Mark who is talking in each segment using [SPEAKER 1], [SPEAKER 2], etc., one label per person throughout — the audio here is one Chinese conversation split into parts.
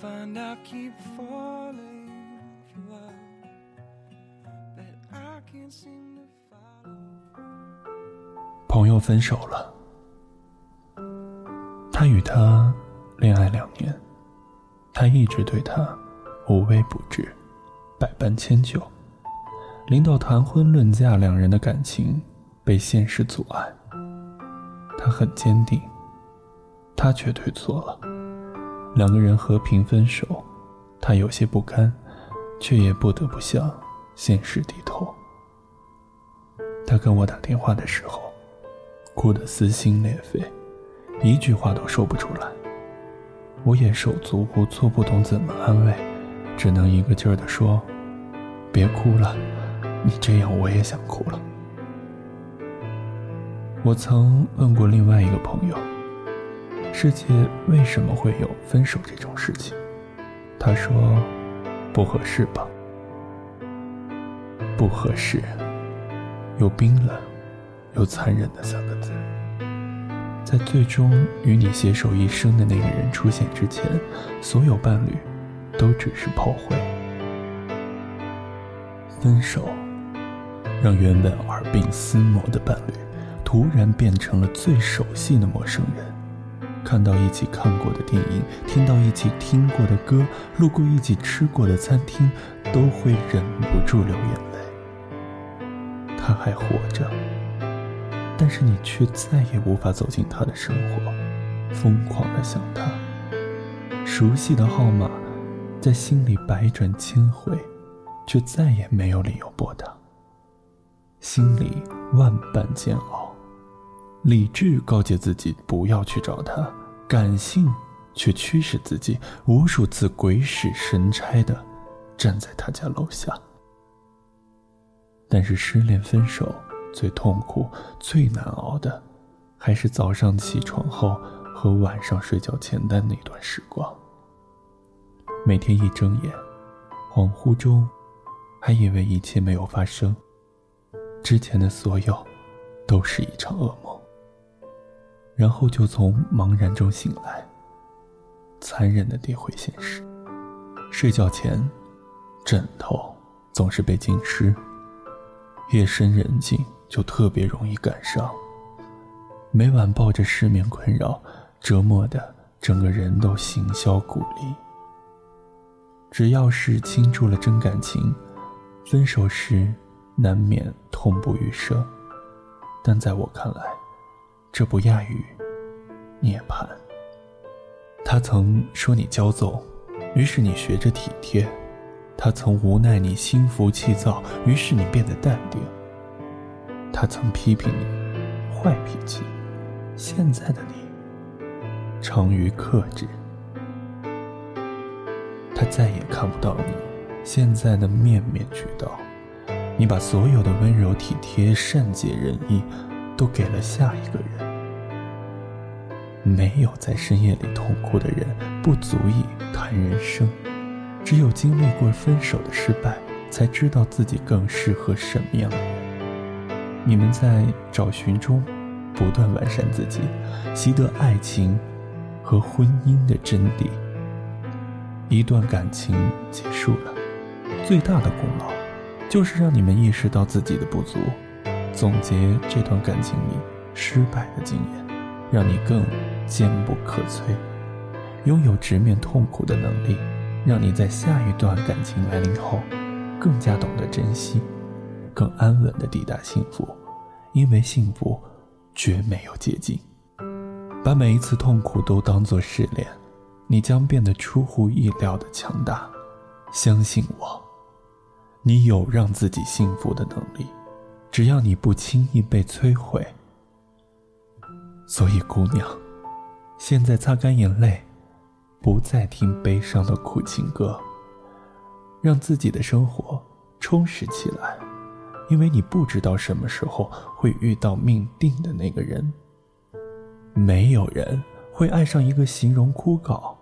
[SPEAKER 1] find I keep falling for love that I can't seem to follow.
[SPEAKER 2] 朋友分手了，他与她恋爱两年，他一直对她无微不至。百般迁就，临到谈婚论嫁，两人的感情被现实阻碍。他很坚定，他却退错了。两个人和平分手，他有些不甘，却也不得不向现实低头。他跟我打电话的时候，哭得撕心裂肺，一句话都说不出来。我也手足无措，不懂怎么安慰。只能一个劲儿地说：“别哭了，你这样我也想哭了。”我曾问过另外一个朋友：“世界为什么会有分手这种事情？”他说：“不合适吧？不合适，又冰冷又残忍的三个字，在最终与你携手一生的那个人出现之前，所有伴侣。”都只是炮灰。分手，让原本耳鬓厮磨的伴侣，突然变成了最熟悉的陌生人。看到一起看过的电影，听到一起听过的歌，路过一起吃过的餐厅，都会忍不住流眼泪。他还活着，但是你却再也无法走进他的生活，疯狂的想他。熟悉的号码。在心里百转千回，却再也没有理由拨打。心里万般煎熬，理智告诫自己不要去找他，感性却驱使自己无数次鬼使神差的站在他家楼下。但是失恋分手最痛苦、最难熬的，还是早上起床后和晚上睡觉前的那段时光。每天一睁眼，恍惚中，还以为一切没有发生。之前的所有，都是一场噩梦。然后就从茫然中醒来，残忍的跌回现实。睡觉前，枕头总是被浸湿。夜深人静，就特别容易感伤。每晚抱着失眠困扰，折磨的整个人都形销骨立。只要是倾注了真感情，分手时难免痛不欲生。但在我看来，这不亚于涅槃。他曾说你骄纵，于是你学着体贴；他曾无奈你心浮气躁，于是你变得淡定。他曾批评你坏脾气，现在的你长于克制。他再也看不到你现在的面面俱到，你把所有的温柔体贴、善解人意，都给了下一个人。没有在深夜里痛哭的人，不足以谈人生。只有经历过分手的失败，才知道自己更适合什么样的人。你们在找寻中，不断完善自己，习得爱情和婚姻的真谛。一段感情结束了，最大的功劳，就是让你们意识到自己的不足，总结这段感情里失败的经验，让你更坚不可摧，拥有直面痛苦的能力，让你在下一段感情来临后，更加懂得珍惜，更安稳的抵达幸福，因为幸福绝没有捷径。把每一次痛苦都当作试炼。你将变得出乎意料的强大，相信我，你有让自己幸福的能力，只要你不轻易被摧毁。所以，姑娘，现在擦干眼泪，不再听悲伤的苦情歌，让自己的生活充实起来，因为你不知道什么时候会遇到命定的那个人。没有人会爱上一个形容枯槁、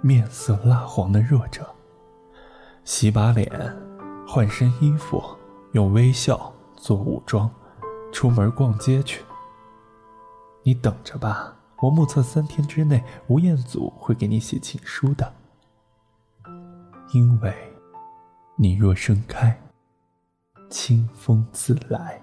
[SPEAKER 2] 面色蜡黄的弱者。洗把脸，换身衣服，用微笑做武装，出门逛街去。你等着吧，我目测三天之内，吴彦祖会给你写情书的。因为，你若盛开，清风自来。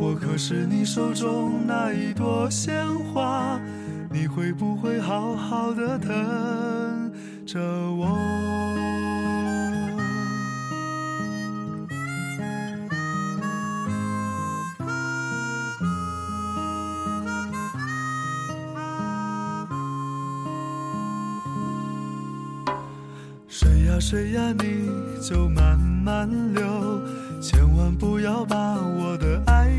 [SPEAKER 1] 我可是你手中那一朵鲜花，你会不会好好的疼着我？水呀水呀，你就慢慢流，千万不要把我的。